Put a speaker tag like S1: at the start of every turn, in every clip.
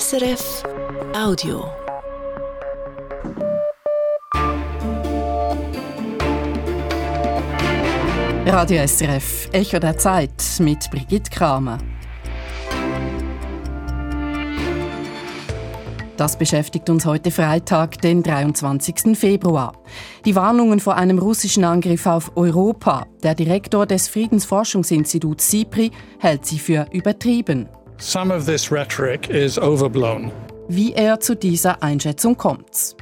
S1: SRF Audio.
S2: Radio SRF, Echo der Zeit mit Brigitte Kramer. Das beschäftigt uns heute Freitag, den 23. Februar. Die Warnungen vor einem russischen Angriff auf Europa. Der Direktor des Friedensforschungsinstituts SIPRI hält sie für übertrieben.
S3: Some of this rhetoric is overblown.
S2: Wie er zu dieser Einschätzung kommt.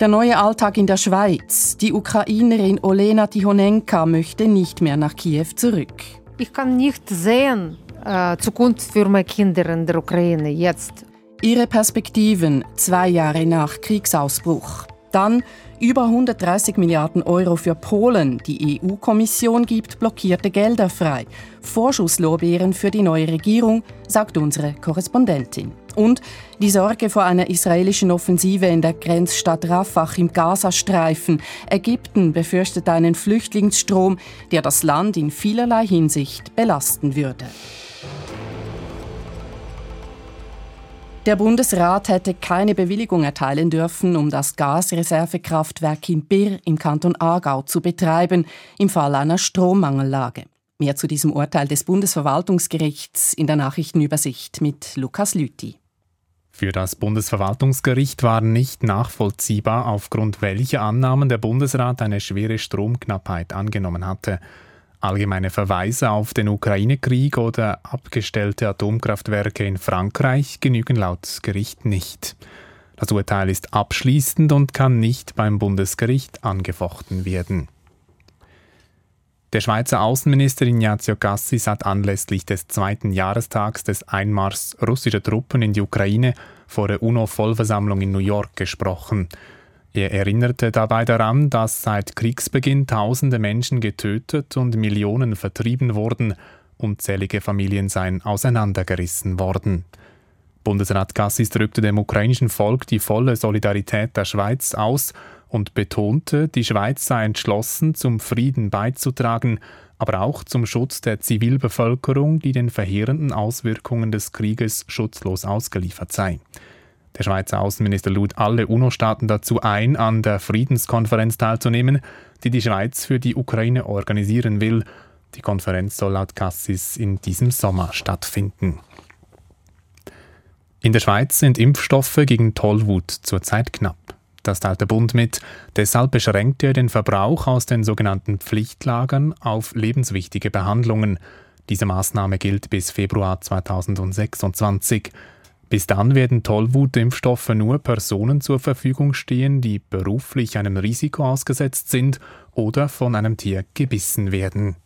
S2: Der neue Alltag in der Schweiz. Die Ukrainerin Olena Tihonenka möchte nicht mehr nach Kiew zurück.
S4: Ich kann nicht sehen, äh, Zukunft für meine Kinder in der Ukraine jetzt.
S2: Ihre Perspektiven zwei Jahre nach Kriegsausbruch. Dann über 130 Milliarden Euro für Polen. Die EU-Kommission gibt blockierte Gelder frei. Vorschusslorbeeren für die neue Regierung, sagt unsere Korrespondentin. Und die Sorge vor einer israelischen Offensive in der Grenzstadt Rafah im Gazastreifen. Ägypten befürchtet einen Flüchtlingsstrom, der das Land in vielerlei Hinsicht belasten würde. Der Bundesrat hätte keine Bewilligung erteilen dürfen, um das Gasreservekraftwerk in Birr im Kanton Aargau zu betreiben, im Fall einer Strommangellage. Mehr zu diesem Urteil des Bundesverwaltungsgerichts in der Nachrichtenübersicht mit Lukas Lüthi.
S5: Für das Bundesverwaltungsgericht war nicht nachvollziehbar, aufgrund welcher Annahmen der Bundesrat eine schwere Stromknappheit angenommen hatte. Allgemeine Verweise auf den Ukraine-Krieg oder abgestellte Atomkraftwerke in Frankreich genügen laut Gericht nicht. Das Urteil ist abschließend und kann nicht beim Bundesgericht angefochten werden. Der Schweizer Außenminister Ignazio Cassis hat anlässlich des zweiten Jahrestags des Einmarschs russischer Truppen in die Ukraine vor der UNO-Vollversammlung in New York gesprochen. Er erinnerte dabei daran, dass seit Kriegsbeginn tausende Menschen getötet und Millionen vertrieben wurden, unzählige Familien seien auseinandergerissen worden. Bundesrat Gassis drückte dem ukrainischen Volk die volle Solidarität der Schweiz aus und betonte, die Schweiz sei entschlossen, zum Frieden beizutragen, aber auch zum Schutz der Zivilbevölkerung, die den verheerenden Auswirkungen des Krieges schutzlos ausgeliefert sei. Der Schweizer Außenminister lud alle UNO-Staaten dazu ein, an der Friedenskonferenz teilzunehmen, die die Schweiz für die Ukraine organisieren will. Die Konferenz soll laut Cassis in diesem Sommer stattfinden. In der Schweiz sind Impfstoffe gegen Tollwut zurzeit knapp. Das teilt der Bund mit. Deshalb beschränkt er den Verbrauch aus den sogenannten Pflichtlagern auf lebenswichtige Behandlungen. Diese Maßnahme gilt bis Februar 2026. Bis dann werden Tollwutimpfstoffe nur Personen zur Verfügung stehen, die beruflich einem Risiko ausgesetzt sind oder von einem Tier gebissen werden.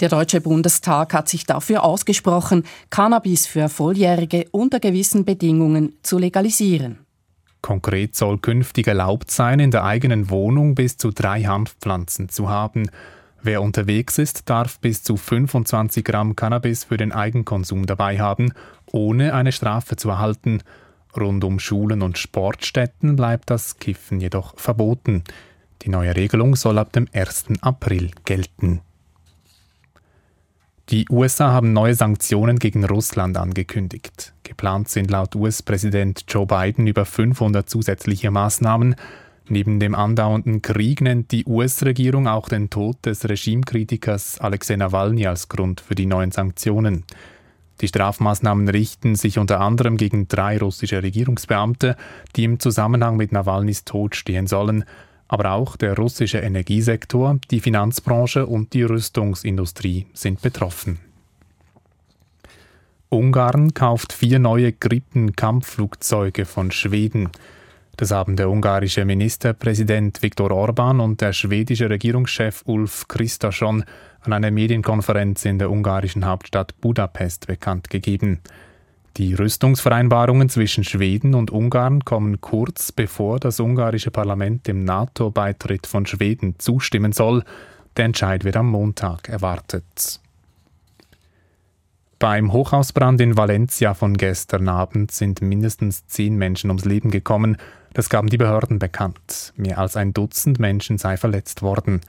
S2: Der Deutsche Bundestag hat sich dafür ausgesprochen, Cannabis für Volljährige unter gewissen Bedingungen zu legalisieren.
S5: Konkret soll künftig erlaubt sein, in der eigenen Wohnung bis zu drei Hanfpflanzen zu haben. Wer unterwegs ist, darf bis zu 25 Gramm Cannabis für den Eigenkonsum dabei haben, ohne eine Strafe zu erhalten. Rund um Schulen und Sportstätten bleibt das Kiffen jedoch verboten. Die neue Regelung soll ab dem 1. April gelten. Die USA haben neue Sanktionen gegen Russland angekündigt. Geplant sind laut US-Präsident Joe Biden über 500 zusätzliche Maßnahmen, Neben dem andauernden Krieg nennt die US-Regierung auch den Tod des Regimekritikers Alexei Nawalny als Grund für die neuen Sanktionen. Die Strafmaßnahmen richten sich unter anderem gegen drei russische Regierungsbeamte, die im Zusammenhang mit Nawalnys Tod stehen sollen, aber auch der russische Energiesektor, die Finanzbranche und die Rüstungsindustrie sind betroffen. Ungarn kauft vier neue Gripen-Kampfflugzeuge von Schweden. Das haben der ungarische Ministerpräsident Viktor Orban und der schwedische Regierungschef Ulf Kristersson an einer Medienkonferenz in der ungarischen Hauptstadt Budapest bekannt gegeben. Die Rüstungsvereinbarungen zwischen Schweden und Ungarn kommen kurz bevor das ungarische Parlament dem NATO-Beitritt von Schweden zustimmen soll. Der Entscheid wird am Montag erwartet. Beim Hochhausbrand in Valencia von gestern Abend sind mindestens zehn Menschen ums Leben gekommen. Das gaben die Behörden bekannt. Mehr als ein Dutzend Menschen sei verletzt worden.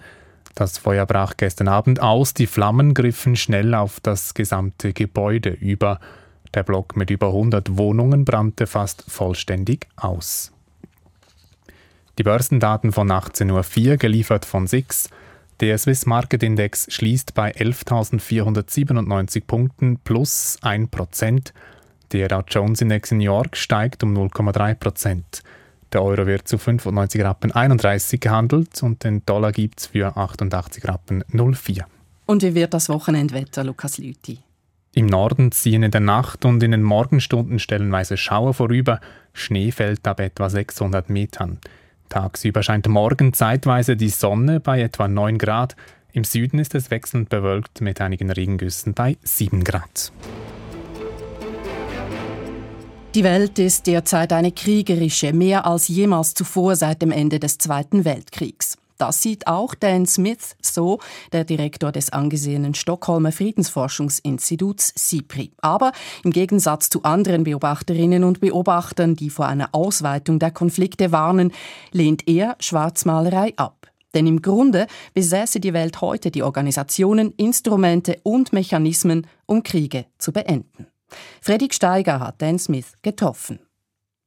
S5: Das Feuer brach gestern Abend aus, die Flammen griffen schnell auf das gesamte Gebäude über. Der Block mit über 100 Wohnungen brannte fast vollständig aus. Die Börsendaten von 18.04 Uhr geliefert von SIX. Der Swiss Market Index schließt bei 11.497 Punkten plus 1%. Der Dow Jones Index in New York steigt um 0,3%. Der Euro wird zu 95 Rappen 31 gehandelt und den Dollar gibt es für 88 Rappen 04.
S2: Und wie wird das Wochenendwetter, Lukas Lüthi?
S5: Im Norden ziehen in der Nacht und in den Morgenstunden stellenweise Schauer vorüber. Schnee fällt ab etwa 600 Metern. Tagsüber scheint morgen zeitweise die Sonne bei etwa 9 Grad. Im Süden ist es wechselnd bewölkt mit einigen Regengüssen bei 7 Grad.
S2: Die Welt ist derzeit eine kriegerische, mehr als jemals zuvor seit dem Ende des Zweiten Weltkriegs. Das sieht auch Dan Smith so, der Direktor des angesehenen Stockholmer Friedensforschungsinstituts SIPRI. Aber im Gegensatz zu anderen Beobachterinnen und Beobachtern, die vor einer Ausweitung der Konflikte warnen, lehnt er Schwarzmalerei ab. Denn im Grunde besäße die Welt heute die Organisationen, Instrumente und Mechanismen, um Kriege zu beenden. Fredrik Steiger hat Dan Smith getroffen.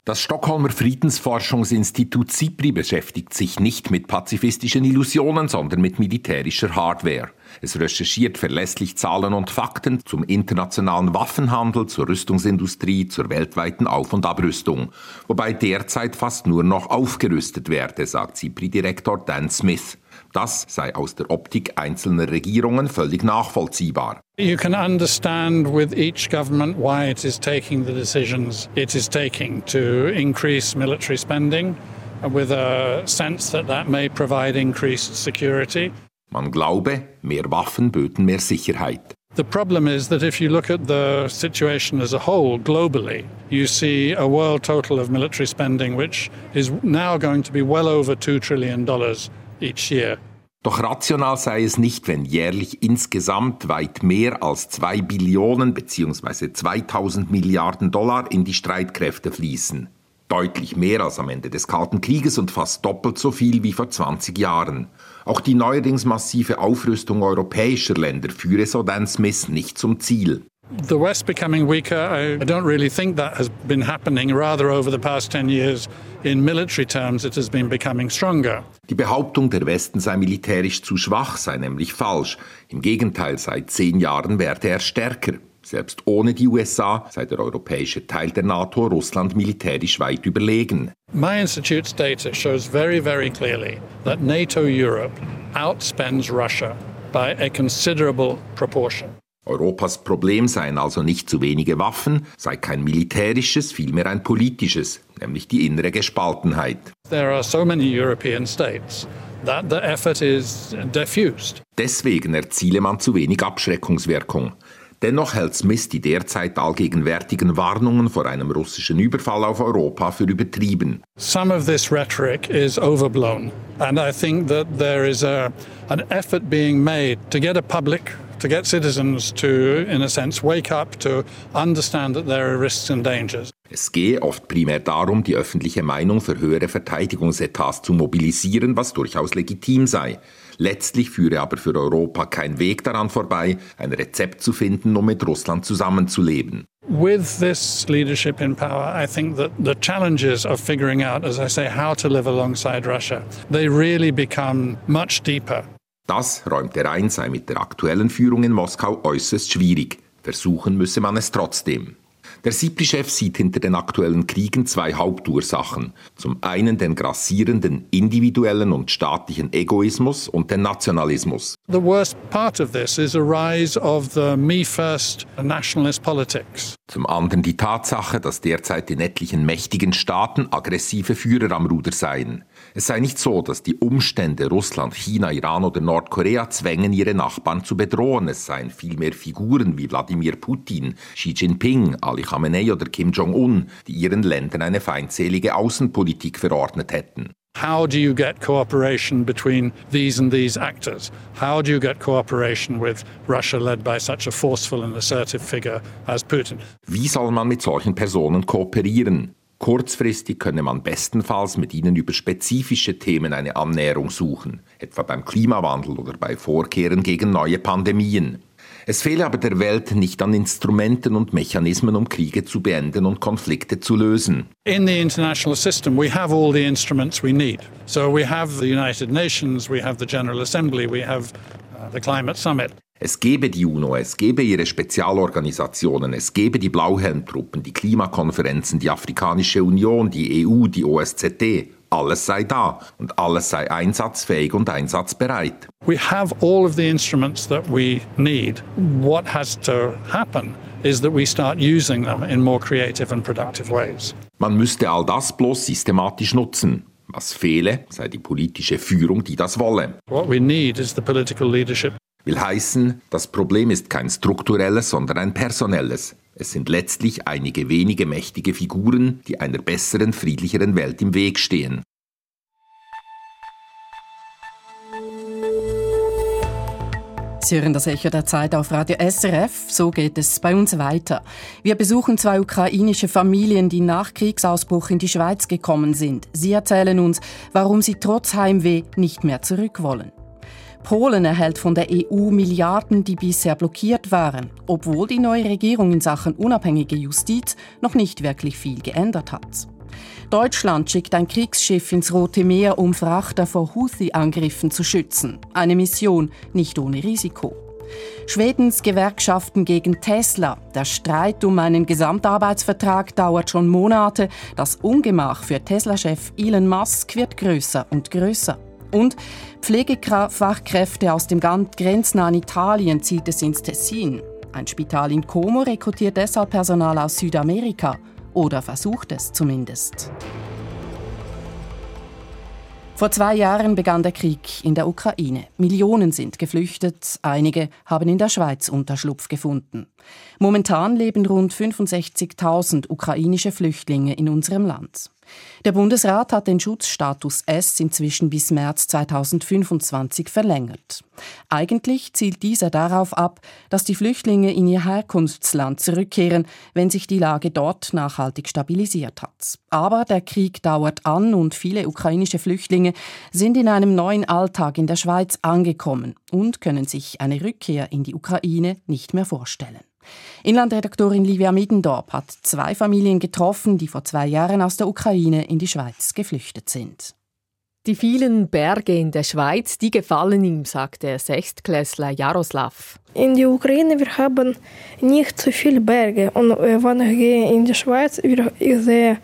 S6: Das Stockholmer Friedensforschungsinstitut SIPRI beschäftigt sich nicht mit pazifistischen Illusionen, sondern mit militärischer Hardware. Es recherchiert verlässlich Zahlen und Fakten zum internationalen Waffenhandel, zur Rüstungsindustrie, zur weltweiten Auf- und Abrüstung, wobei derzeit fast nur noch aufgerüstet werde, sagt SIPRI-Direktor Dan Smith. Das sei aus der Optik einzelner Regierungen völlig nachvollziehbar.
S3: You can understand with each government why it is taking the decisions it is taking to increase military spending with a sense that that may provide increased security.
S6: Man glaube, mehr Waffen böten mehr Sicherheit.
S3: The problem is that if you look at the situation as a whole globally, you see a world total of military spending which is now going to be well over $2 trillion each year.
S6: Doch rational sei es nicht, wenn jährlich insgesamt weit mehr als 2 Billionen bzw. 2000 Milliarden Dollar in die Streitkräfte fließen. Deutlich mehr als am Ende des Kalten Krieges und fast doppelt so viel wie vor 20 Jahren. Auch die neuerdings massive Aufrüstung europäischer Länder führe so Dan Smith nicht zum Ziel.
S3: The West becoming weaker, I don't really think that has been happening. Rather, over the past 10 years, in military terms, it has been becoming stronger.
S6: Die Behauptung, der Westen sei militärisch zu schwach, sei nämlich falsch. Im Gegenteil, seit zehn Jahren werde er stärker. Selbst ohne die USA sei der europäische Teil der NATO Russland militärisch weit überlegen.
S3: My institute's data shows very, very clearly that NATO Europe outspends Russia by a considerable proportion.
S6: Europas Problem seien also nicht zu wenige Waffen, sei kein militärisches, vielmehr ein politisches, nämlich die innere Gespaltenheit.
S3: There are so many European states that the effort is diffused.
S6: Deswegen erziele man zu wenig Abschreckungswirkung. Dennoch hält Smith die derzeit allgegenwärtigen Warnungen vor einem russischen Überfall auf Europa für übertrieben.
S3: Some of this rhetoric is overblown, and I think that there is a, an effort being made to get a public to get citizens to, in a sense, wake up to understand that there are risks and dangers.
S6: Es gehe oft primär darum, die öffentliche Meinung für höhere Verteidigungsetats zu mobilisieren, was durchaus legitim sei. Letztlich führe aber für Europa kein Weg daran vorbei, ein Rezept zu finden, um mit Russland zusammenzuleben.
S3: With this leadership in power, I think that the challenges of figuring out, as I say, how to live alongside Russia, they really become much deeper.
S6: Das räumt er ein, sei mit der aktuellen Führung in Moskau äußerst schwierig. Versuchen müsse man es trotzdem. Der SIPRI-Chef sieht hinter den aktuellen Kriegen zwei Hauptursachen. Zum einen den grassierenden individuellen und staatlichen Egoismus und den Nationalismus.
S3: The worst part of this is a rise of the me first nationalist politics.
S6: Zum anderen die Tatsache, dass derzeit in etlichen mächtigen Staaten aggressive Führer am Ruder seien. Es sei nicht so, dass die Umstände Russland, China, Iran oder Nordkorea zwängen, ihre Nachbarn zu bedrohen. Es seien vielmehr Figuren wie Wladimir Putin, Xi Jinping, Ali Khamenei oder Kim Jong-un, die ihren Ländern eine feindselige Außenpolitik verordnet hätten.
S3: How do you get cooperation between these and these actors? How do you get cooperation with Russia led by such a forceful and assertive figure as Putin?
S6: Wie soll man mit solchen Personen kooperieren? Kurzfristig könne man bestenfalls mit ihnen über spezifische Themen eine Annäherung suchen, etwa beim Klimawandel oder bei Vorkehren gegen neue Pandemien. Es fehle aber der Welt nicht an Instrumenten und Mechanismen, um Kriege zu beenden und Konflikte zu lösen.
S3: In the international system, we have all the instruments we need. So we have the United Nations, we have the General Assembly, we have uh, the Climate Summit.
S6: Es gebe die UNO, es gebe ihre Spezialorganisationen, es gebe die Blauhelmtruppen, die Klimakonferenzen, die Afrikanische Union, die EU, die OSZE. Alles sei da und alles sei einsatzfähig und einsatzbereit.
S3: We have all of the instruments that we need. What has to happen is that we start using them in more creative and productive ways.
S6: Man müsste all das bloß systematisch nutzen. Was fehle, sei die politische Führung, die das wolle.
S3: What we need is the political leadership
S6: Will heißen, das Problem ist kein strukturelles, sondern ein personelles. Es sind letztlich einige wenige mächtige Figuren, die einer besseren, friedlicheren Welt im Weg stehen.
S2: Sie hören das Echo der Zeit auf Radio SRF. So geht es bei uns weiter. Wir besuchen zwei ukrainische Familien, die nach Kriegsausbruch in die Schweiz gekommen sind. Sie erzählen uns, warum sie trotz Heimweh nicht mehr zurück wollen. Polen erhält von der EU Milliarden, die bisher blockiert waren, obwohl die neue Regierung in Sachen unabhängige Justiz noch nicht wirklich viel geändert hat. Deutschland schickt ein Kriegsschiff ins Rote Meer, um Frachter vor Houthi-Angriffen zu schützen. Eine Mission nicht ohne Risiko. Schwedens Gewerkschaften gegen Tesla. Der Streit um einen Gesamtarbeitsvertrag dauert schon Monate. Das Ungemach für Tesla-Chef Elon Musk wird größer und größer. Und Pflegefachkräfte aus dem grenznahen Italien zieht es ins Tessin. Ein Spital in Como rekrutiert deshalb Personal aus Südamerika oder versucht es zumindest. Vor zwei Jahren begann der Krieg in der Ukraine. Millionen sind geflüchtet, einige haben in der Schweiz Unterschlupf gefunden. Momentan leben rund 65.000 ukrainische Flüchtlinge in unserem Land. Der Bundesrat hat den Schutzstatus S inzwischen bis März 2025 verlängert. Eigentlich zielt dieser darauf ab, dass die Flüchtlinge in ihr Herkunftsland zurückkehren, wenn sich die Lage dort nachhaltig stabilisiert hat. Aber der Krieg dauert an und viele ukrainische Flüchtlinge sind in einem neuen Alltag in der Schweiz angekommen und können sich eine Rückkehr in die Ukraine nicht mehr vorstellen. Inlandredaktorin Livia Middendorp hat zwei Familien getroffen, die vor zwei Jahren aus der Ukraine in die Schweiz geflüchtet sind.
S7: Die vielen Berge in der Schweiz, die gefallen ihm, sagt der Sechstklässler Jaroslav.
S8: In der Ukraine wir haben nicht so viele Berge und wenn ich gehe in die Schweiz, ich sehe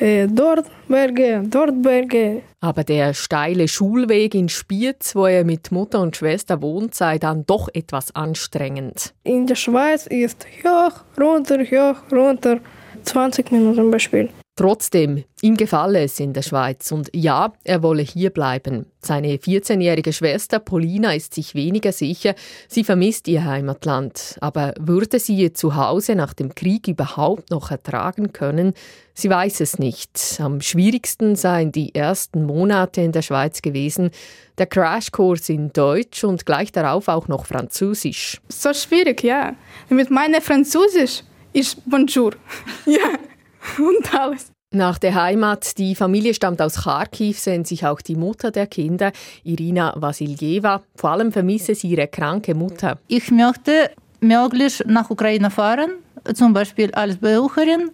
S8: äh, dort Berge, dort Berge.
S7: Aber der steile Schulweg in Spiez, wo er mit Mutter und Schwester wohnt, sei dann doch etwas anstrengend.
S8: In der Schweiz ist hoch, runter, hoch, runter. 20 Minuten Beispiel.
S7: Trotzdem, ihm gefalle es in der Schweiz und ja, er wolle hier bleiben. Seine 14-jährige Schwester Paulina ist sich weniger sicher, sie vermisst ihr Heimatland. Aber würde sie ihr Zuhause nach dem Krieg überhaupt noch ertragen können? Sie weiß es nicht. Am schwierigsten seien die ersten Monate in der Schweiz gewesen. Der Crashkurs in Deutsch und gleich darauf auch noch Französisch.
S9: So schwierig, ja. Mit meiner Französisch ist Bonjour. ja. und alles.
S7: Nach der Heimat, die Familie stammt aus Kharkiv, sehen sich auch die Mutter der Kinder, Irina Vasiljeva. Vor allem vermisse sie ihre kranke Mutter.
S10: Ich möchte möglichst nach Ukraine fahren, zum Beispiel als Besucherin,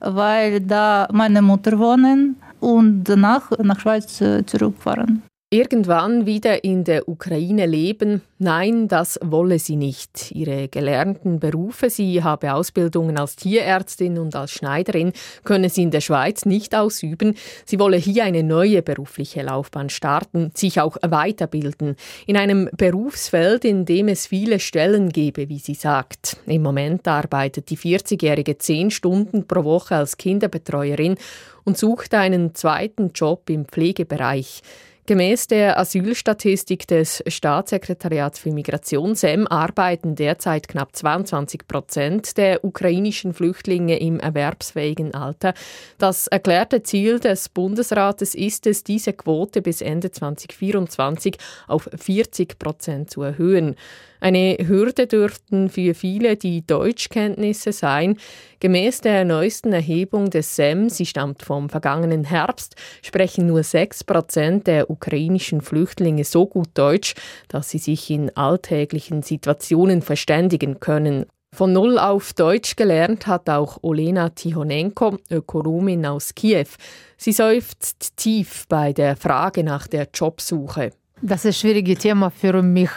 S10: weil da meine Mutter wohnen und danach nach Schweiz äh, zurückfahren.
S7: Irgendwann wieder in der Ukraine leben? Nein, das wolle sie nicht. Ihre gelernten Berufe, sie habe Ausbildungen als Tierärztin und als Schneiderin, könne sie in der Schweiz nicht ausüben. Sie wolle hier eine neue berufliche Laufbahn starten, sich auch weiterbilden. In einem Berufsfeld, in dem es viele Stellen gebe, wie sie sagt. Im Moment arbeitet die 40-Jährige zehn Stunden pro Woche als Kinderbetreuerin und sucht einen zweiten Job im Pflegebereich. Gemäß der Asylstatistik des Staatssekretariats für Migration SEM arbeiten derzeit knapp 22 Prozent der ukrainischen Flüchtlinge im erwerbsfähigen Alter. Das erklärte Ziel des Bundesrates ist es, diese Quote bis Ende 2024 auf 40 Prozent zu erhöhen. Eine Hürde dürften für viele die Deutschkenntnisse sein. Gemäß der neuesten Erhebung des SEM, sie stammt vom vergangenen Herbst, sprechen nur 6 Prozent der ukrainischen Flüchtlinge so gut Deutsch, dass sie sich in alltäglichen Situationen verständigen können. Von Null auf Deutsch gelernt hat auch Olena Tihonenko, Ökonomin aus Kiew. Sie seufzt tief bei der Frage nach der Jobsuche.
S4: Das ist ein schwieriges Thema für mich.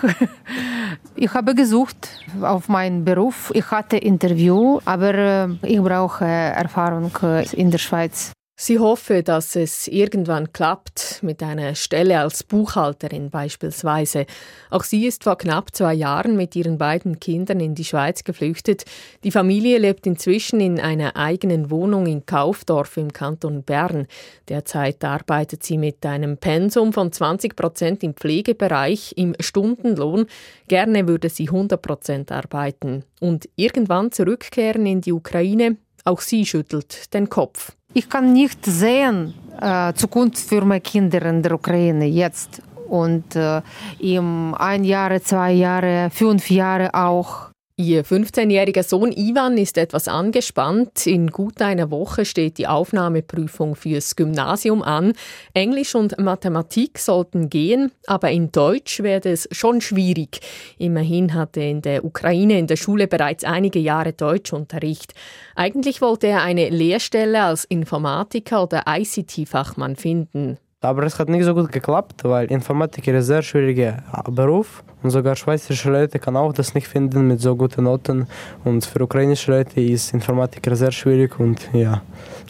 S4: Ich habe gesucht auf meinen Beruf. Ich hatte Interview, aber äh, ich brauche Erfahrung äh, in der Schweiz.
S7: Sie hoffe, dass es irgendwann klappt mit einer Stelle als Buchhalterin beispielsweise. Auch sie ist vor knapp zwei Jahren mit ihren beiden Kindern in die Schweiz geflüchtet. Die Familie lebt inzwischen in einer eigenen Wohnung in Kaufdorf im Kanton Bern. Derzeit arbeitet sie mit einem Pensum von 20 Prozent im Pflegebereich im Stundenlohn. Gerne würde sie 100 Prozent arbeiten und irgendwann zurückkehren in die Ukraine. Auch sie schüttelt den Kopf.
S4: Ich kann nicht sehen äh, Zukunft für meine Kinder in der Ukraine jetzt und äh, im ein Jahr, zwei Jahre, fünf Jahre auch.
S7: Ihr 15-jähriger Sohn Ivan ist etwas angespannt. In gut einer Woche steht die Aufnahmeprüfung fürs Gymnasium an. Englisch und Mathematik sollten gehen, aber in Deutsch werde es schon schwierig. Immerhin hatte er in der Ukraine in der Schule bereits einige Jahre Deutschunterricht. Eigentlich wollte er eine Lehrstelle als Informatiker oder ICT-Fachmann finden.
S11: Aber es hat nicht so gut geklappt, weil Informatik ist ein sehr schwieriger Beruf. Und sogar schweizerische Leute kann auch das nicht finden mit so guten Noten. Und für ukrainische Leute ist Informatik sehr schwierig und ja,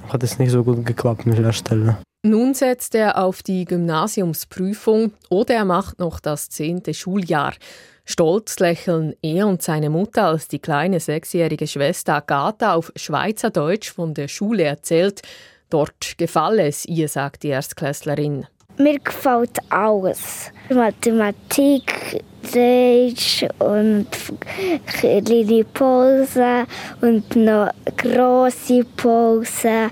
S11: hat es nicht so gut geklappt mit der Stelle.
S7: Nun setzt er auf die Gymnasiumsprüfung oder er macht noch das zehnte Schuljahr. Stolz lächeln er und seine Mutter, als die kleine sechsjährige Schwester Agatha auf Schweizerdeutsch von der Schule erzählt. Dort gefalle es ihr, sagt die Erstklässlerin.
S12: Mir gefällt alles. Mathematik, Deutsch und kleine Pause und noch große Pause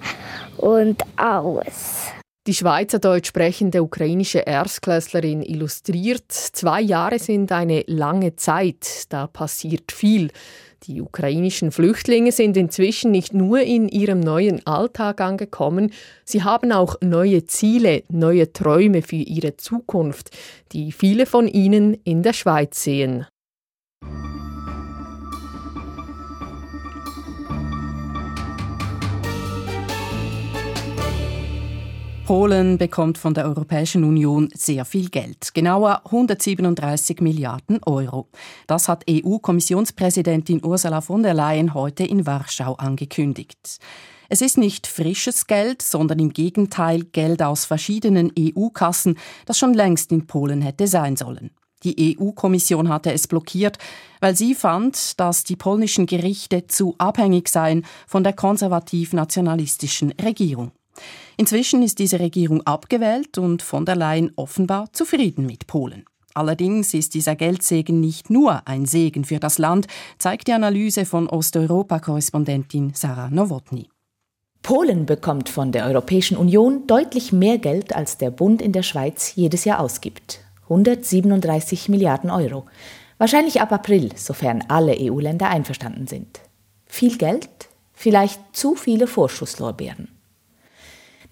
S12: und alles.
S7: Die Schweizerdeutsch sprechende ukrainische Erstklässlerin illustriert, zwei Jahre sind eine lange Zeit, da passiert viel. Die ukrainischen Flüchtlinge sind inzwischen nicht nur in ihrem neuen Alltag angekommen, sie haben auch neue Ziele, neue Träume für ihre Zukunft, die viele von ihnen in der Schweiz sehen.
S2: Polen bekommt von der Europäischen Union sehr viel Geld, genauer 137 Milliarden Euro. Das hat EU-Kommissionspräsidentin Ursula von der Leyen heute in Warschau angekündigt. Es ist nicht frisches Geld, sondern im Gegenteil Geld aus verschiedenen EU-Kassen, das schon längst in Polen hätte sein sollen. Die EU-Kommission hatte es blockiert, weil sie fand, dass die polnischen Gerichte zu abhängig seien von der konservativ-nationalistischen Regierung. Inzwischen ist diese Regierung abgewählt und von der Leyen offenbar zufrieden mit Polen. Allerdings ist dieser Geldsegen nicht nur ein Segen für das Land, zeigt die Analyse von Osteuropa-Korrespondentin Sarah Nowotny.
S13: Polen bekommt von der Europäischen Union deutlich mehr Geld, als der Bund in der Schweiz jedes Jahr ausgibt. 137 Milliarden Euro. Wahrscheinlich ab April, sofern alle EU-Länder einverstanden sind. Viel Geld? Vielleicht zu viele Vorschusslorbeeren.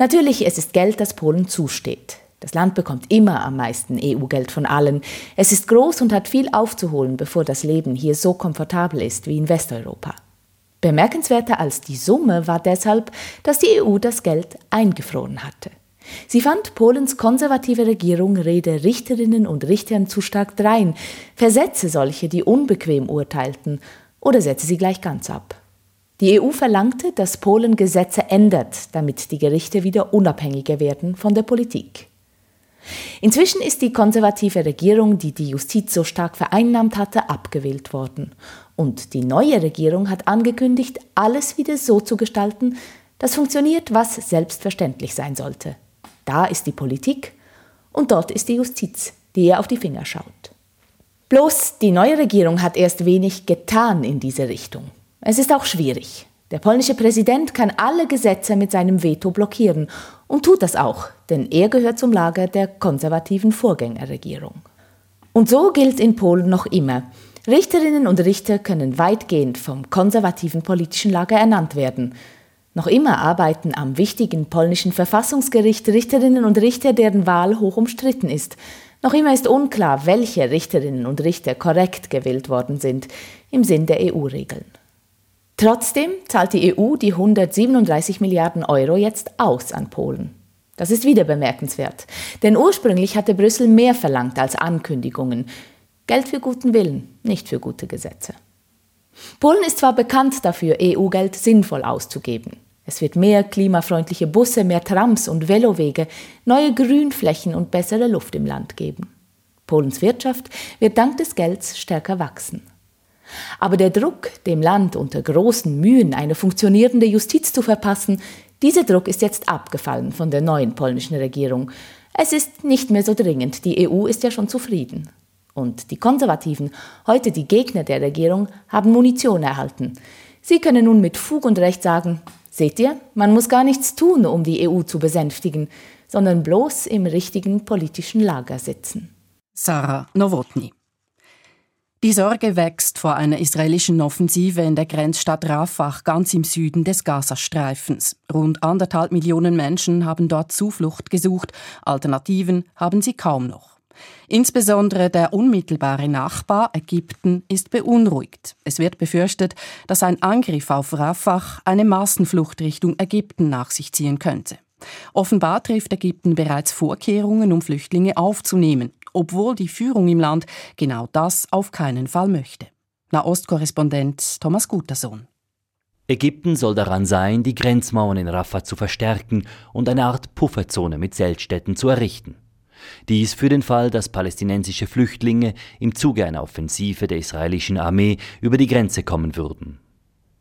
S13: Natürlich, es ist Geld, das Polen zusteht. Das Land bekommt immer am meisten EU-Geld von allen. Es ist groß und hat viel aufzuholen, bevor das Leben hier so komfortabel ist wie in Westeuropa. Bemerkenswerter als die Summe war deshalb, dass die EU das Geld eingefroren hatte. Sie fand Polens konservative Regierung rede Richterinnen und Richtern zu stark drein, versetze solche, die unbequem urteilten, oder setze sie gleich ganz ab. Die EU verlangte, dass Polen Gesetze ändert, damit die Gerichte wieder unabhängiger werden von der Politik. Inzwischen ist die konservative Regierung, die die Justiz so stark vereinnahmt hatte, abgewählt worden. Und die neue Regierung hat angekündigt, alles wieder so zu gestalten, dass funktioniert, was selbstverständlich sein sollte. Da ist die Politik und dort ist die Justiz, die ihr auf die Finger schaut. Bloß die neue Regierung hat erst wenig getan in diese Richtung. Es ist auch schwierig. Der polnische Präsident kann alle Gesetze mit seinem Veto blockieren und tut das auch, denn er gehört zum Lager der konservativen Vorgängerregierung. Und so gilt in Polen noch immer, Richterinnen und Richter können weitgehend vom konservativen politischen Lager ernannt werden. Noch immer arbeiten am wichtigen polnischen Verfassungsgericht Richterinnen und Richter, deren Wahl hoch umstritten ist. Noch immer ist unklar, welche Richterinnen und Richter korrekt gewählt worden sind, im Sinn der EU-Regeln. Trotzdem zahlt die EU die 137 Milliarden Euro jetzt aus an Polen. Das ist wieder bemerkenswert, denn ursprünglich hatte Brüssel mehr verlangt als Ankündigungen. Geld für guten Willen, nicht für gute Gesetze. Polen ist zwar bekannt dafür, EU-Geld sinnvoll auszugeben. Es wird mehr klimafreundliche Busse, mehr Trams und Velowege, neue Grünflächen und bessere Luft im Land geben. Polens Wirtschaft wird dank des Gelds stärker wachsen. Aber der Druck, dem Land unter großen Mühen eine funktionierende Justiz zu verpassen, dieser Druck ist jetzt abgefallen von der neuen polnischen Regierung. Es ist nicht mehr so dringend, die EU ist ja schon zufrieden. Und die Konservativen, heute die Gegner der Regierung, haben Munition erhalten. Sie können nun mit Fug und Recht sagen, seht ihr, man muss gar nichts tun, um die EU zu besänftigen, sondern bloß im richtigen politischen Lager sitzen.
S2: Sarah Nowotny die Sorge wächst vor einer israelischen Offensive in der Grenzstadt Rafah ganz im Süden des Gazastreifens. Rund anderthalb Millionen Menschen haben dort Zuflucht gesucht, Alternativen haben sie kaum noch. Insbesondere der unmittelbare Nachbar Ägypten ist beunruhigt. Es wird befürchtet, dass ein Angriff auf Rafah eine Massenflucht Richtung Ägypten nach sich ziehen könnte. Offenbar trifft Ägypten bereits Vorkehrungen, um Flüchtlinge aufzunehmen obwohl die Führung im Land genau das auf keinen Fall möchte. Nahostkorrespondent Thomas Gutersohn.
S14: Ägypten soll daran sein, die Grenzmauern in Rafah zu verstärken und eine Art Pufferzone mit Zeltstätten zu errichten. Dies für den Fall, dass palästinensische Flüchtlinge im Zuge einer Offensive der israelischen Armee über die Grenze kommen würden.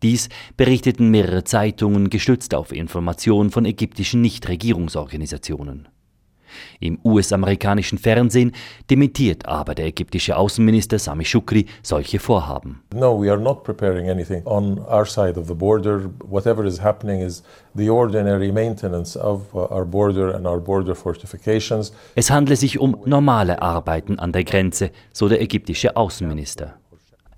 S14: Dies berichteten mehrere Zeitungen gestützt auf Informationen von ägyptischen Nichtregierungsorganisationen. Im US-amerikanischen Fernsehen dementiert aber der ägyptische Außenminister Sami Shukri solche Vorhaben.
S15: No, we are not preparing anything on our side of the border. Whatever is happening is the ordinary maintenance of uh, our border and our border fortifications.
S14: Es handle sich um normale Arbeiten an der Grenze, so der ägyptische Außenminister.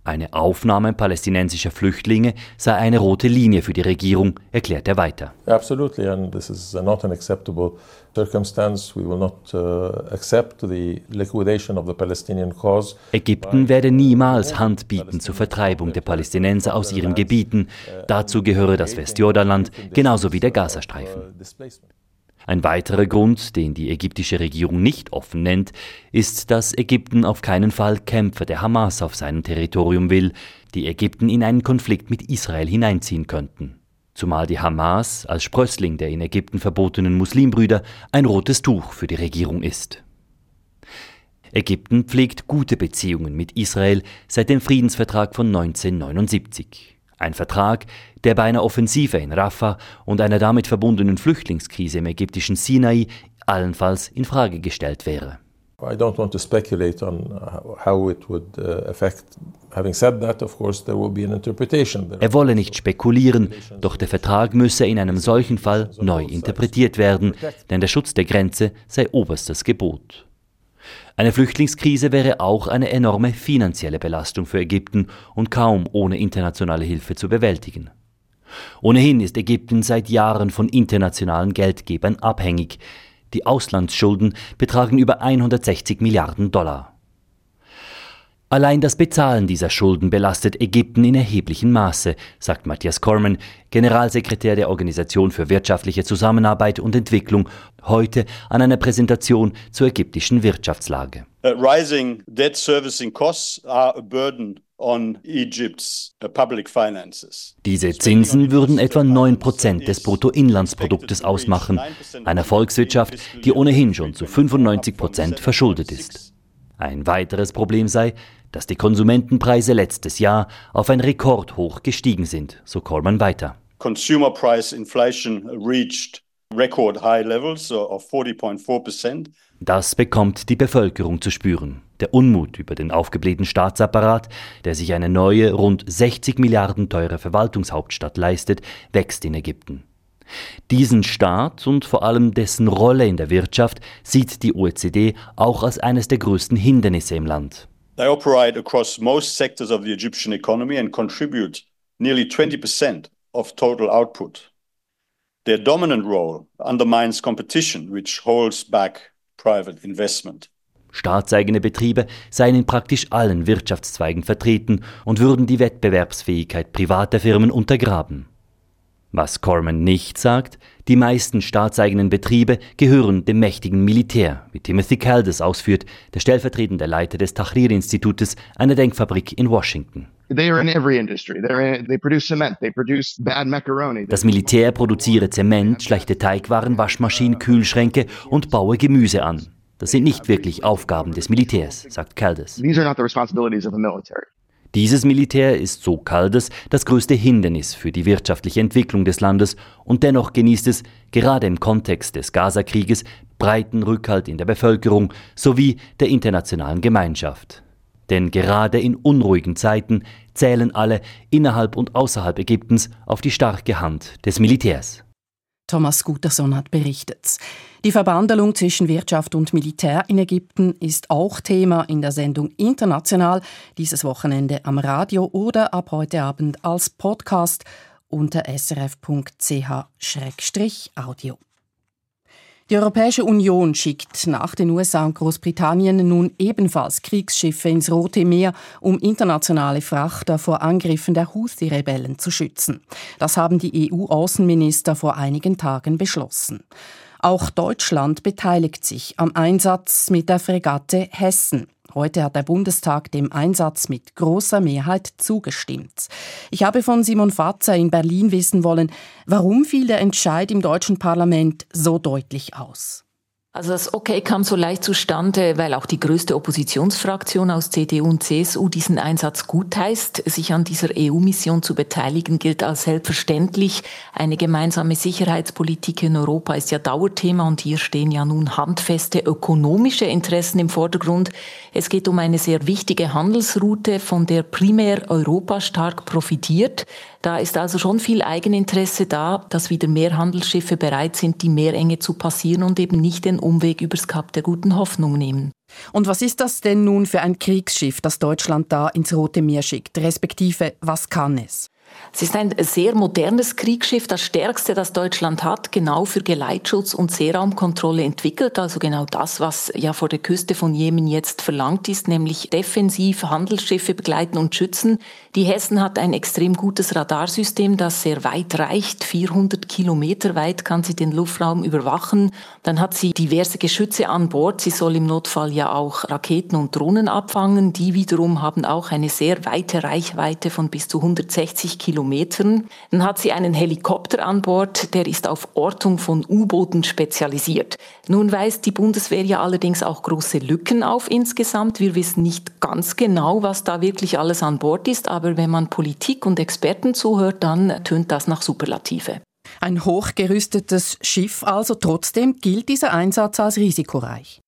S14: Eine Aufnahme palästinensischer Flüchtlinge sei eine rote Linie für die Regierung, erklärt er weiter.
S15: Absolutely, and this is not an acceptable circumstance. We will not uh, accept the liquidation of the Palestinian cause.
S14: Ägypten werde niemals Hand bieten zur Vertreibung der Palästinenser aus ihren Gebieten. Dazu gehöre das Westjordanland genauso wie der Gazastreifen. Ein weiterer Grund, den die ägyptische Regierung nicht offen nennt, ist, dass Ägypten auf keinen Fall Kämpfer der Hamas auf seinem Territorium will, die Ägypten in einen Konflikt mit Israel hineinziehen könnten. Zumal die Hamas als Sprössling der in Ägypten verbotenen Muslimbrüder ein rotes Tuch für die Regierung ist. Ägypten pflegt gute Beziehungen mit Israel seit dem Friedensvertrag von 1979. Ein Vertrag, der bei einer Offensive in Rafah und einer damit verbundenen Flüchtlingskrise im ägyptischen Sinai allenfalls in Frage gestellt wäre. I don't want to speculate on how it would uh, affect. Having said that, of course, there will be an interpretation. Er wolle nicht spekulieren, doch der Vertrag müsse in einem solchen Fall neu interpretiert werden, denn der Schutz der Grenze sei oberstes Gebot. Eine Flüchtlingskrise wäre auch eine enorme finanzielle Belastung für Ägypten und kaum ohne internationale Hilfe zu bewältigen. Ohnehin ist Ägypten seit Jahren von internationalen Geldgebern abhängig. Die Auslandsschulden betragen über 160 Milliarden Dollar. Allein das Bezahlen dieser Schulden belastet Ägypten in erheblichem Maße, sagt Matthias Corman, Generalsekretär der Organisation für wirtschaftliche Zusammenarbeit und Entwicklung, heute an einer Präsentation zur ägyptischen Wirtschaftslage. Uh, rising debt servicing costs are a burden Uh, Diese Zinsen würden etwa 9 Prozent des Bruttoinlandsproduktes ausmachen, einer Volkswirtschaft, die ohnehin schon zu 95 Prozent verschuldet ist. Ein weiteres Problem sei, dass die Konsumentenpreise letztes Jahr auf ein Rekordhoch gestiegen sind, so Coleman weiter. Consumer price inflation reached record high levels of 40.4 percent. Das bekommt die Bevölkerung zu spüren. Der Unmut über den aufgeblähten Staatsapparat, der sich eine neue, rund 60 Milliarden teure Verwaltungshauptstadt leistet, wächst in Ägypten. Diesen Staat und vor allem dessen Rolle in der Wirtschaft sieht die OECD auch als eines der größten Hindernisse im Land.
S16: They operate across most sectors of the Egyptian economy and contribute nearly 20% of total output. Their dominant role undermines competition, which holds back private investment.
S14: Staatseigene Betriebe seien in praktisch allen Wirtschaftszweigen vertreten und würden die Wettbewerbsfähigkeit privater Firmen untergraben. Was Corman nicht sagt, die meisten staatseigenen Betriebe gehören dem mächtigen Militär, wie Timothy Caldas ausführt, der stellvertretende Leiter des Tahrir-Institutes, einer Denkfabrik in Washington. Das Militär produziere Zement, schlechte Teigwaren, Waschmaschinen, Kühlschränke und baue Gemüse an. Das sind nicht wirklich Aufgaben des Militärs, sagt Caldas. Dieses Militär ist so Caldas das größte Hindernis für die wirtschaftliche Entwicklung des Landes und dennoch genießt es, gerade im Kontext des Gazakrieges, breiten Rückhalt in der Bevölkerung sowie der internationalen Gemeinschaft. Denn gerade in unruhigen Zeiten zählen alle innerhalb und außerhalb Ägyptens auf die starke Hand des Militärs.
S2: Thomas Guterson hat berichtet. Die Verbandelung zwischen Wirtschaft und Militär in Ägypten ist auch Thema in der Sendung International dieses Wochenende am Radio oder ab heute Abend als Podcast unter srf.ch-audio. Die Europäische Union schickt nach den USA und Großbritannien nun ebenfalls Kriegsschiffe ins Rote Meer, um internationale Frachter vor Angriffen der Houthi-Rebellen zu schützen. Das haben die EU-Außenminister vor einigen Tagen beschlossen. Auch Deutschland beteiligt sich am Einsatz mit der Fregatte Hessen. Heute hat der Bundestag dem Einsatz mit großer Mehrheit zugestimmt. Ich habe von Simon Fatzer in Berlin wissen wollen, warum fiel der Entscheid im deutschen Parlament so deutlich aus?
S17: Also das Okay kam so leicht zustande, weil auch die größte Oppositionsfraktion aus CDU und CSU diesen Einsatz gutheißt. Sich an dieser EU-Mission zu beteiligen gilt als selbstverständlich. Eine gemeinsame Sicherheitspolitik in Europa ist ja Dauerthema und hier stehen ja nun handfeste ökonomische Interessen im Vordergrund. Es geht um eine sehr wichtige Handelsroute, von der primär Europa stark profitiert. Da ist also schon viel Eigeninteresse da, dass wieder mehr Handelsschiffe bereit sind, die Meerenge zu passieren und eben nicht den Umweg übers Kap der guten Hoffnung nehmen.
S2: Und was ist das denn nun für ein Kriegsschiff, das Deutschland da ins Rote Meer schickt? Respektive, was kann es?
S17: Es ist ein sehr modernes Kriegsschiff, das stärkste, das Deutschland hat, genau für Geleitschutz und Seeraumkontrolle entwickelt. Also genau das, was ja vor der Küste von Jemen jetzt verlangt ist, nämlich defensiv Handelsschiffe begleiten und schützen. Die Hessen hat ein extrem gutes Radarsystem, das sehr weit reicht. 400 Kilometer weit kann sie den Luftraum überwachen. Dann hat sie diverse Geschütze an Bord. Sie soll im Notfall ja auch Raketen und Drohnen abfangen. Die wiederum haben auch eine sehr weite Reichweite von bis zu 160 Kilometern. Dann hat sie einen Helikopter an Bord, der ist auf Ortung von U-Booten spezialisiert. Nun weist die Bundeswehr ja allerdings auch große Lücken auf insgesamt. Wir wissen nicht ganz genau, was da wirklich alles an Bord ist, aber wenn man Politik und Experten zuhört, dann tönt das nach Superlative.
S2: Ein hochgerüstetes Schiff also trotzdem gilt dieser Einsatz als risikoreich.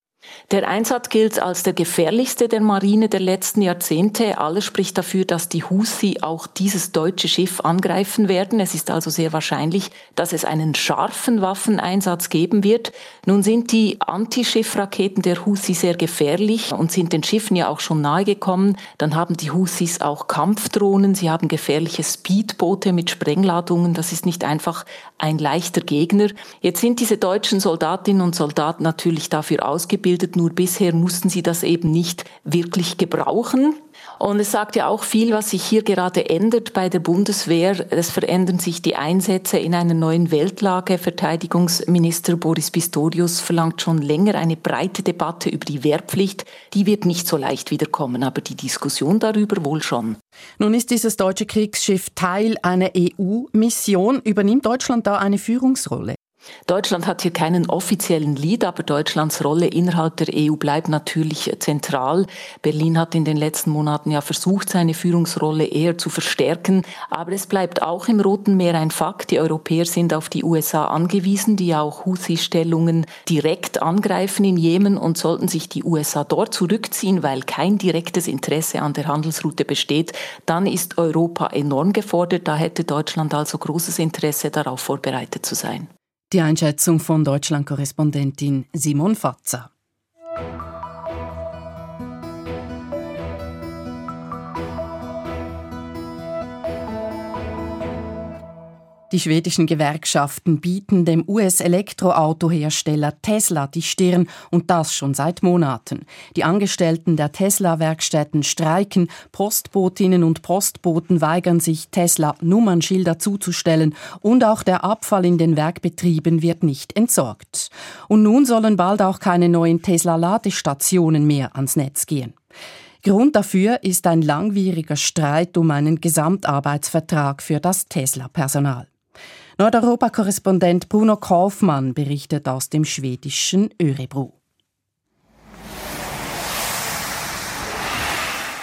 S17: Der Einsatz gilt als der gefährlichste der Marine der letzten Jahrzehnte. Alles spricht dafür, dass die Houthi auch dieses deutsche Schiff angreifen werden. Es ist also sehr wahrscheinlich, dass es einen scharfen Waffeneinsatz geben wird. Nun sind die Antischiffraketen der Houthi sehr gefährlich und sind den Schiffen ja auch schon nahegekommen. Dann haben die Houthis auch Kampfdrohnen. Sie haben gefährliche Speedboote mit Sprengladungen. Das ist nicht einfach ein leichter Gegner. Jetzt sind diese deutschen Soldatinnen und Soldaten natürlich dafür ausgebildet, ausgebildet, nur bisher mussten sie das eben nicht wirklich gebrauchen. Und es sagt ja auch viel, was sich hier gerade ändert bei der Bundeswehr. Es verändern sich die Einsätze in einer neuen Weltlage. Verteidigungsminister Boris Pistorius verlangt schon länger eine breite Debatte über die Wehrpflicht. Die wird nicht so leicht wiederkommen, aber die Diskussion darüber wohl schon.
S2: Nun ist dieses deutsche Kriegsschiff Teil einer EU-Mission. Übernimmt Deutschland da eine Führungsrolle?
S17: Deutschland hat hier keinen offiziellen Lead, aber Deutschlands Rolle innerhalb der EU bleibt natürlich zentral. Berlin hat in den letzten Monaten ja versucht, seine Führungsrolle eher zu verstärken. Aber es bleibt auch im Roten Meer ein Fakt. Die Europäer sind auf die USA angewiesen, die auch Houthi-Stellungen direkt angreifen in Jemen und sollten sich die USA dort zurückziehen, weil kein direktes Interesse an der Handelsroute besteht, dann ist Europa enorm gefordert. Da hätte Deutschland also großes Interesse darauf vorbereitet zu sein.
S2: Die Einschätzung von Deutschland-Korrespondentin Simon Fatzer. Die schwedischen Gewerkschaften bieten dem US-Elektroautohersteller Tesla die Stirn und das schon seit Monaten. Die Angestellten der Tesla-Werkstätten streiken, Postbotinnen und Postboten weigern sich, Tesla-Nummernschilder zuzustellen und auch der Abfall in den Werkbetrieben wird nicht entsorgt. Und nun sollen bald auch keine neuen Tesla-Ladestationen mehr ans Netz gehen. Grund dafür ist ein langwieriger Streit um einen Gesamtarbeitsvertrag für das Tesla-Personal. Nordeuropa-Korrespondent Bruno Kaufmann berichtet aus dem schwedischen Örebro.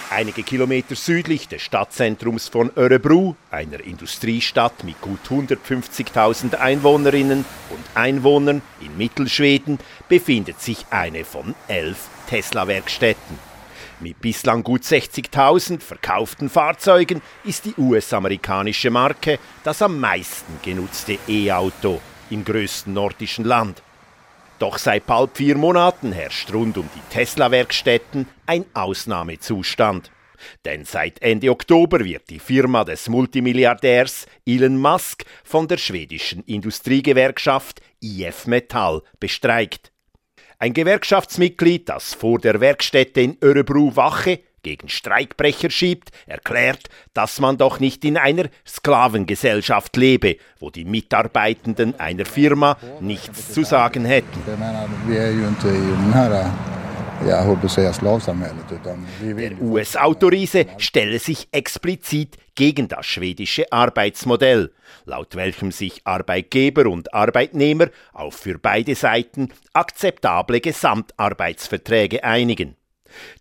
S18: Einige Kilometer südlich des Stadtzentrums von Örebro, einer Industriestadt mit gut 150.000 Einwohnerinnen und Einwohnern in Mittelschweden, befindet sich eine von elf Tesla-Werkstätten. Mit bislang gut 60.000 verkauften Fahrzeugen ist die US-amerikanische Marke das am meisten genutzte E-Auto im größten nordischen Land. Doch seit bald vier Monaten herrscht rund um die Tesla-Werkstätten ein Ausnahmezustand. Denn seit Ende Oktober wird die Firma des Multimilliardärs Elon Musk von der schwedischen Industriegewerkschaft IF Metall bestreikt. Ein Gewerkschaftsmitglied, das vor der Werkstätte in Örebro Wache gegen Streikbrecher schiebt, erklärt, dass man doch nicht in einer Sklavengesellschaft lebe, wo die Mitarbeitenden einer Firma nichts zu sagen hätten.
S19: Ja, höll på säga slavsamhället. Utan
S18: vi vill... Der US-Autoriese stelle sich explizit gegen das schwedische Arbeitsmodell, laut welchem sich Arbeitgeber und Arbeitnehmer auf für beide Seiten akzeptable Gesamtarbeitsverträge einigen.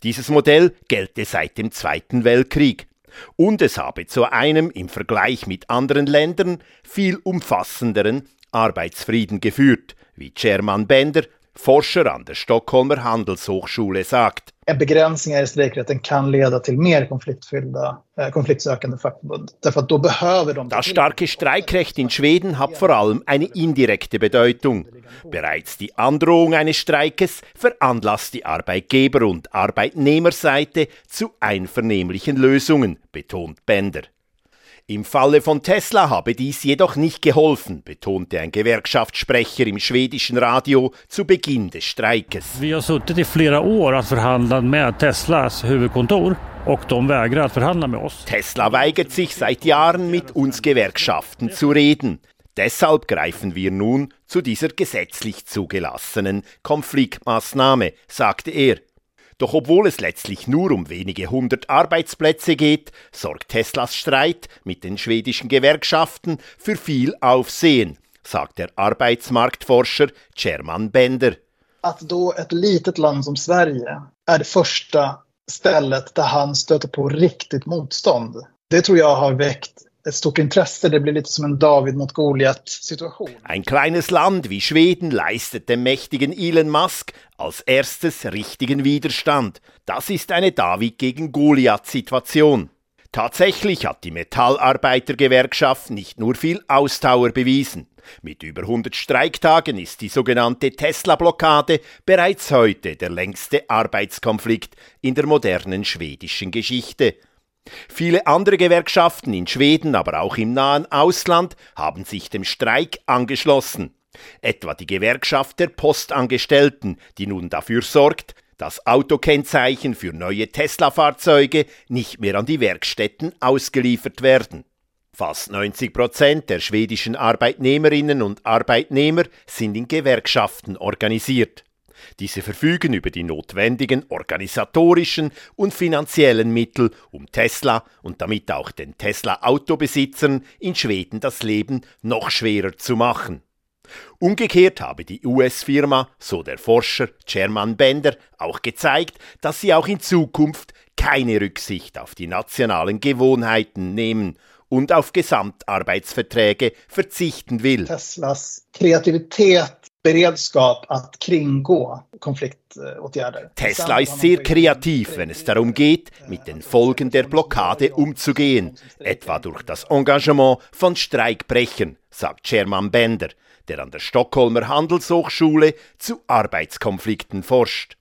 S18: Dieses Modell gelte seit dem Zweiten Weltkrieg und es habe zu einem im Vergleich mit anderen Ländern viel umfassenderen Arbeitsfrieden geführt, wie German Bender Forscher an der Stockholmer Handelshochschule sagt.
S20: Begränsningar i strejkrätten kan leda till mer konfliktfyllda, äh, konfliktsökande fackförbund. Därför att då behöver de...
S18: Das starke Streikrecht in Schweden hat vor allem eine indirekte Bedeutung. Bereits die Androhung eines Streikes veranlasst die Arbeitgeber- und Arbeitnehmerseite zu einvernehmlichen Lösungen, betont Bender. Im Falle von Tesla habe dies jedoch nicht geholfen, betonte ein Gewerkschaftssprecher im schwedischen Radio zu Beginn des Streikes.
S21: Vi har suttit i flera år att förhandla med Teslas huvudkontor och de vägrar att förhandla med oss.
S18: Tesla weigert sich seit Jahren mit uns Gewerkschaften zu reden. Deshalb greifen wir nun zu dieser gesetzlich zugelassenen Konfliktmaßnahme, sagte er. Doch obwohl es letztlich nur um wenige hundert Arbeitsplätze geht, sorgt Teslas Streit mit den schwedischen Gewerkschaften für viel Aufsehen, sagt der Arbeitsmarktforscher German Bender.
S20: Att då ett litet land som Sverige är det första stället där han stöter på riktigt motstånd. Det tror jag har väckt ett stort intresse. Det blir lite som en David mot Goliat-situation.
S18: Ein kleines Land wie Schweden leistet dem mächtigen Elon Musk als erstes richtigen Widerstand. Das ist eine David gegen Goliath-Situation. Tatsächlich hat die Metallarbeitergewerkschaft nicht nur viel Ausdauer bewiesen. Mit über 100 Streiktagen ist die sogenannte Tesla-Blockade bereits heute der längste Arbeitskonflikt in der modernen schwedischen Geschichte. Viele andere Gewerkschaften in Schweden, aber auch im nahen Ausland haben sich dem Streik angeschlossen. Etwa die Gewerkschaft der Postangestellten, die nun dafür sorgt, dass Autokennzeichen für neue Tesla-Fahrzeuge nicht mehr an die Werkstätten ausgeliefert werden. Fast 90 Prozent der schwedischen Arbeitnehmerinnen und Arbeitnehmer sind in Gewerkschaften organisiert. Diese verfügen über die notwendigen organisatorischen und finanziellen Mittel, um Tesla und damit auch den Tesla-Autobesitzern in Schweden das Leben noch schwerer zu machen. Umgekehrt habe die US-Firma, so der Forscher German Bender, auch gezeigt, dass sie auch in Zukunft keine Rücksicht auf die nationalen Gewohnheiten nehmen und auf Gesamtarbeitsverträge verzichten will.
S20: Teslas Kreativität beredskap att kringgå konfliktåtgärder.
S18: Tesla ist sehr kreativ, wenn es darum geht, mit den Folgen der Blockade umzugehen, etwa durch das Engagement von Streikbrechern, sagt Sherman Bender, der an der Stockholmer Handelshochschule zu Arbeitskonflikten forscht.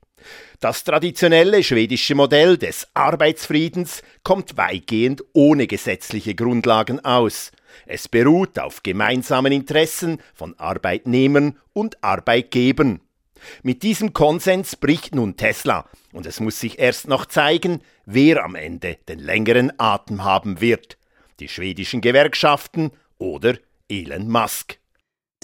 S18: Das traditionelle schwedische Modell des Arbeitsfriedens kommt weitgehend ohne gesetzliche Grundlagen aus. Es beruht auf gemeinsamen Interessen von Arbeitnehmern und Arbeitgebern. Mit diesem Konsens bricht nun Tesla, und es muss sich erst noch zeigen, wer am Ende den längeren Atem haben wird. Die schwedischen Gewerkschaften oder Elon Musk.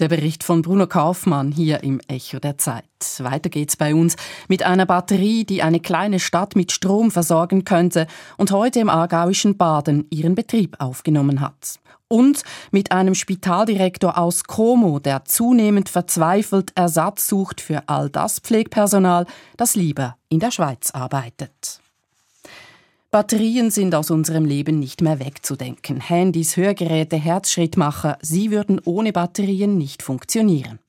S2: Der Bericht von Bruno Kaufmann hier im Echo der Zeit. Weiter geht's bei uns mit einer Batterie, die eine kleine Stadt mit Strom versorgen könnte und heute im aargauischen Baden ihren Betrieb aufgenommen hat. Und mit einem Spitaldirektor aus Como, der zunehmend verzweifelt Ersatz sucht für all das Pflegpersonal, das lieber in der Schweiz arbeitet. Batterien sind aus unserem Leben nicht mehr wegzudenken. Handys, Hörgeräte, Herzschrittmacher, sie würden ohne Batterien nicht funktionieren.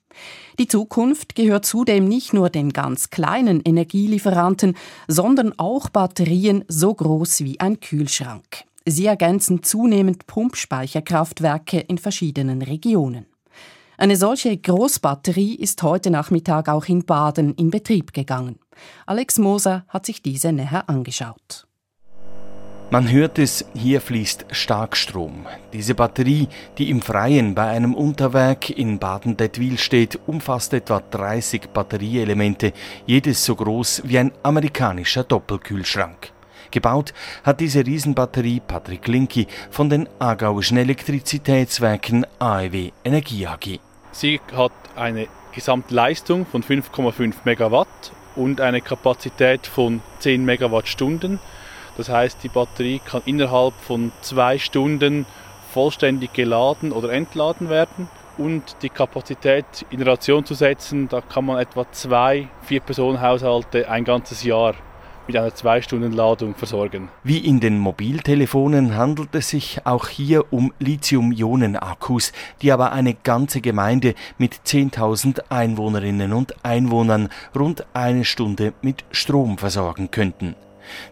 S2: Die Zukunft gehört zudem nicht nur den ganz kleinen Energielieferanten, sondern auch Batterien so groß wie ein Kühlschrank. Sie ergänzen zunehmend Pumpspeicherkraftwerke in verschiedenen Regionen. Eine solche Großbatterie ist heute Nachmittag auch in Baden in Betrieb gegangen. Alex Moser hat sich diese näher angeschaut.
S22: Man hört es, hier fließt Starkstrom. Diese Batterie, die im Freien bei einem Unterwerk in Baden-Dettwil steht, umfasst etwa 30 Batterieelemente, jedes so groß wie ein amerikanischer Doppelkühlschrank. Gebaut hat diese Riesenbatterie Patrick Linky von den Aargauischen Elektrizitätswerken AEW Energie AG.
S23: Sie hat eine Gesamtleistung von 5,5 Megawatt und eine Kapazität von 10 Megawattstunden. Das heißt, die Batterie kann innerhalb von zwei Stunden vollständig geladen oder entladen werden. Und die Kapazität in Relation zu setzen, da kann man etwa zwei Vier-Personen-Haushalte ein ganzes Jahr mit einer Zwei-Stunden-Ladung versorgen.
S22: Wie in den Mobiltelefonen handelt es sich auch hier um Lithium-Ionen-Akkus, die aber eine ganze Gemeinde mit 10.000 Einwohnerinnen und Einwohnern rund eine Stunde mit Strom versorgen könnten.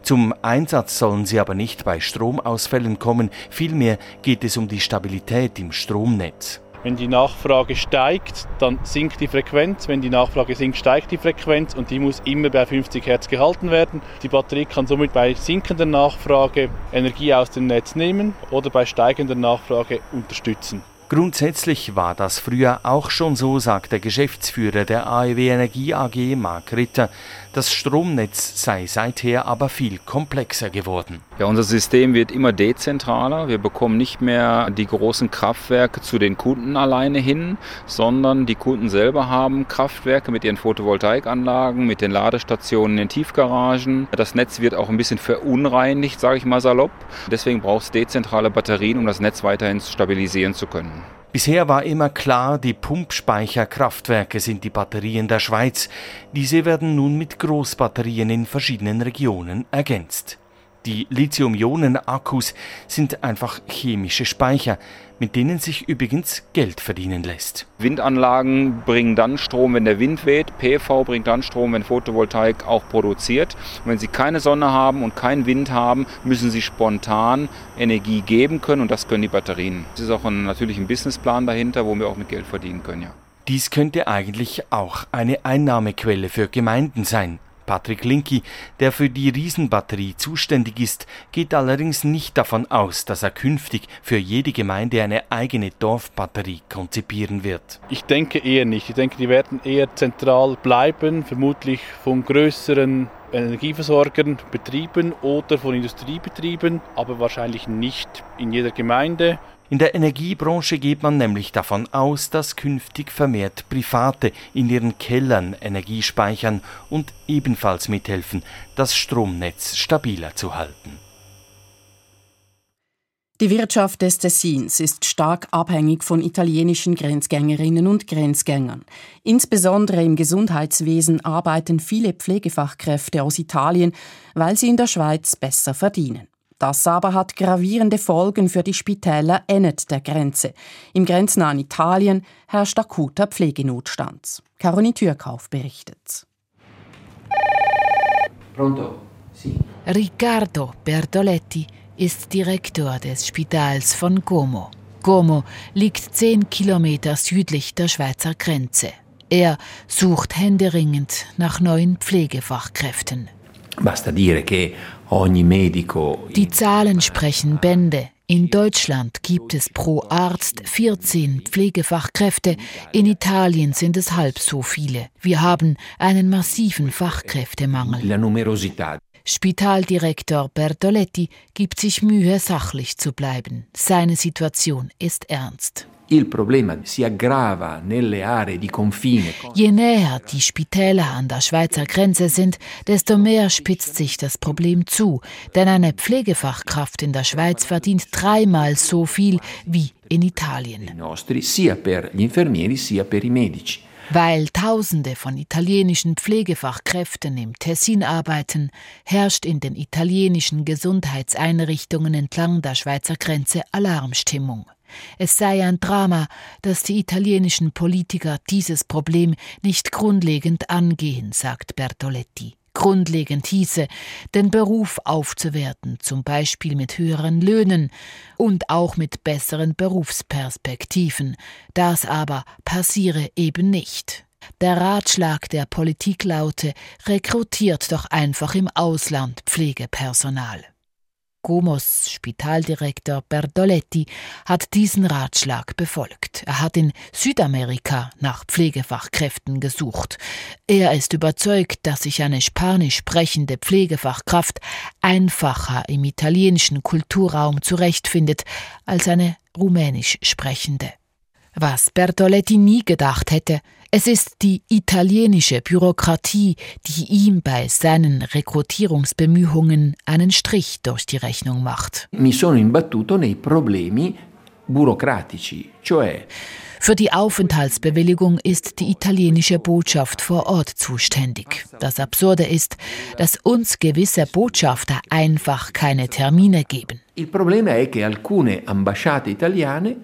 S22: Zum Einsatz sollen sie aber nicht bei Stromausfällen kommen, vielmehr geht es um die Stabilität im Stromnetz.
S23: Wenn die Nachfrage steigt, dann sinkt die Frequenz. Wenn die Nachfrage sinkt, steigt die Frequenz und die muss immer bei 50 Hertz gehalten werden. Die Batterie kann somit bei sinkender Nachfrage Energie aus dem Netz nehmen oder bei steigender Nachfrage unterstützen.
S22: Grundsätzlich war das früher auch schon so, sagt der Geschäftsführer der AEW Energie AG, Mark Ritter. Das Stromnetz sei seither aber viel komplexer geworden.
S24: Ja, unser System wird immer dezentraler. Wir bekommen nicht mehr die großen Kraftwerke zu den Kunden alleine hin, sondern die Kunden selber haben Kraftwerke mit ihren Photovoltaikanlagen, mit den Ladestationen in den Tiefgaragen. Das Netz wird auch ein bisschen verunreinigt, sage ich mal salopp. Deswegen braucht es dezentrale Batterien, um das Netz weiterhin stabilisieren zu können.
S22: Bisher war immer klar, die Pumpspeicherkraftwerke sind die Batterien der Schweiz. Diese werden nun mit Großbatterien in verschiedenen Regionen ergänzt. Die Lithium-Ionen-Akkus sind einfach chemische Speicher, mit denen sich übrigens Geld verdienen lässt.
S24: Windanlagen bringen dann Strom, wenn der Wind weht. PV bringt dann Strom, wenn Photovoltaik auch produziert. Und wenn Sie keine Sonne haben und keinen Wind haben, müssen Sie spontan Energie geben können und das können die Batterien. Es ist auch ein, natürlich ein Businessplan dahinter, wo wir auch mit Geld verdienen können. Ja.
S22: Dies könnte eigentlich auch eine Einnahmequelle für Gemeinden sein. Patrick Linky, der für die Riesenbatterie zuständig ist, geht allerdings nicht davon aus, dass er künftig für jede Gemeinde eine eigene Dorfbatterie konzipieren wird.
S23: Ich denke eher nicht. Ich denke, die werden eher zentral bleiben, vermutlich von größeren Energieversorgern betrieben oder von Industriebetrieben, aber wahrscheinlich nicht in jeder Gemeinde.
S22: In der Energiebranche geht man nämlich davon aus, dass künftig vermehrt Private in ihren Kellern Energie speichern und ebenfalls mithelfen, das Stromnetz stabiler zu halten.
S2: Die Wirtschaft des Tessins ist stark abhängig von italienischen Grenzgängerinnen und Grenzgängern. Insbesondere im Gesundheitswesen arbeiten viele Pflegefachkräfte aus Italien, weil sie in der Schweiz besser verdienen. Das aber hat gravierende Folgen für die Spitäler ennet der Grenze. Im grenznahen Italien herrscht akuter Pflegenotstand. Caroline Türkauf berichtet.
S25: Pronto? Sì. Riccardo Bertoletti ist Direktor des Spitals von Como. Como liegt zehn Kilometer südlich der Schweizer Grenze. Er sucht händeringend nach neuen Pflegefachkräften. Die Zahlen sprechen Bände. In Deutschland gibt es pro Arzt 14 Pflegefachkräfte, in Italien sind es halb so viele. Wir haben einen massiven Fachkräftemangel. Spitaldirektor Bertoletti gibt sich Mühe, sachlich zu bleiben. Seine Situation ist ernst. Je näher die Spitäler an der Schweizer Grenze sind, desto mehr spitzt sich das Problem zu. Denn eine Pflegefachkraft in der Schweiz verdient dreimal so viel wie in Italien. Weil Tausende von italienischen Pflegefachkräften im Tessin arbeiten, herrscht in den italienischen Gesundheitseinrichtungen entlang der Schweizer Grenze Alarmstimmung. Es sei ein Drama, dass die italienischen Politiker dieses Problem nicht grundlegend angehen, sagt Bertoletti. Grundlegend hieße, den Beruf aufzuwerten, zum Beispiel mit höheren Löhnen und auch mit besseren Berufsperspektiven. Das aber passiere eben nicht. Der Ratschlag der Politik laute, rekrutiert doch einfach im Ausland Pflegepersonal. Gomos Spitaldirektor Bertoletti hat diesen Ratschlag befolgt. Er hat in Südamerika nach Pflegefachkräften gesucht. Er ist überzeugt, dass sich eine spanisch sprechende Pflegefachkraft einfacher im italienischen Kulturraum zurechtfindet als eine rumänisch sprechende. Was Bertoletti nie gedacht hätte, es ist die italienische Bürokratie, die ihm bei seinen Rekrutierungsbemühungen einen Strich durch die Rechnung macht. Mi sono imbattuto nei problemi burocratici, cioè für die Aufenthaltsbewilligung ist die italienische Botschaft vor Ort zuständig. Das Absurde ist, dass uns gewisse Botschafter einfach keine Termine geben. Il problema è che alcune ambasciate italiane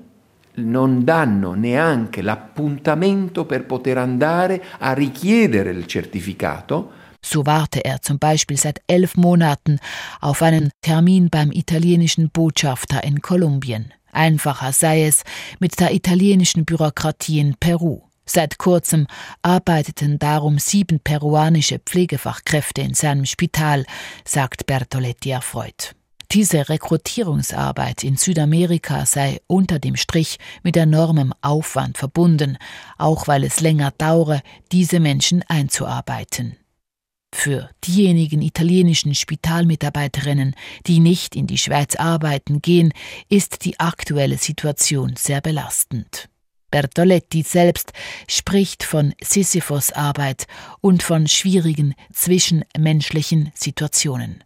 S25: non danno neanche l'appuntamento per poter andare a richiedere il certificato. So warte er zum Beispiel seit elf Monaten auf einen Termin beim italienischen Botschafter in Kolumbien. Einfacher sei es mit der italienischen Bürokratie in Peru. Seit kurzem arbeiteten darum sieben peruanische Pflegefachkräfte in seinem Spital, sagt Bertoletti erfreut. Diese Rekrutierungsarbeit in Südamerika sei unter dem Strich mit enormem Aufwand verbunden, auch weil es länger dauere, diese Menschen einzuarbeiten. Für diejenigen italienischen Spitalmitarbeiterinnen, die nicht in die Schweiz arbeiten gehen, ist die aktuelle Situation sehr belastend. Bertoletti selbst spricht von Sisyphos-Arbeit und von schwierigen zwischenmenschlichen Situationen.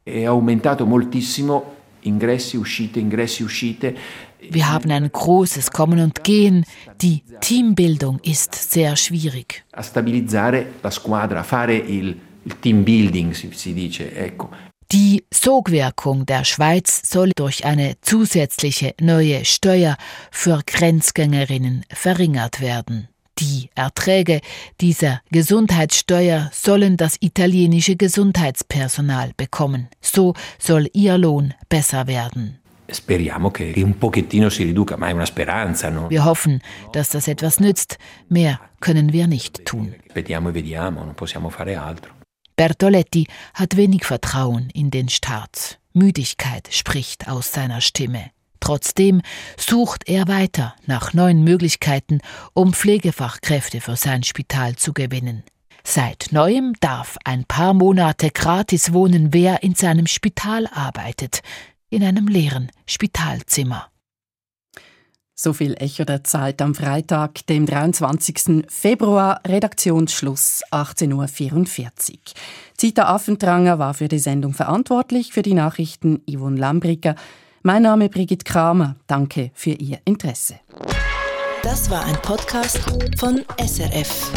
S25: Wir haben ein großes Kommen und Gehen. Die Teambildung ist sehr schwierig. A stabilizzare la squadra, fare il, il team building, si dice, ecco. Die Sogwirkung der Schweiz soll durch eine zusätzliche neue Steuer für Grenzgängerinnen verringert werden. Die Erträge dieser Gesundheitssteuer sollen das italienische Gesundheitspersonal bekommen. So soll ihr Lohn besser werden. Wir hoffen, dass das etwas nützt. Mehr können wir nicht tun. Vediamo vediamo, non possiamo fare altro. Bertoletti hat wenig Vertrauen in den Staat. Müdigkeit spricht aus seiner Stimme. Trotzdem sucht er weiter nach neuen Möglichkeiten, um Pflegefachkräfte für sein Spital zu gewinnen. Seit neuem darf ein paar Monate gratis wohnen, wer in seinem Spital arbeitet, in einem leeren Spitalzimmer.
S2: So viel Echo der Zeit am Freitag, dem 23. Februar, Redaktionsschluss 18.44 Uhr. Zita Affentranger war für die Sendung verantwortlich, für die Nachrichten Yvonne Lambricker. Mein Name Brigitte Kramer. Danke für Ihr Interesse.
S26: Das war ein Podcast von SRF.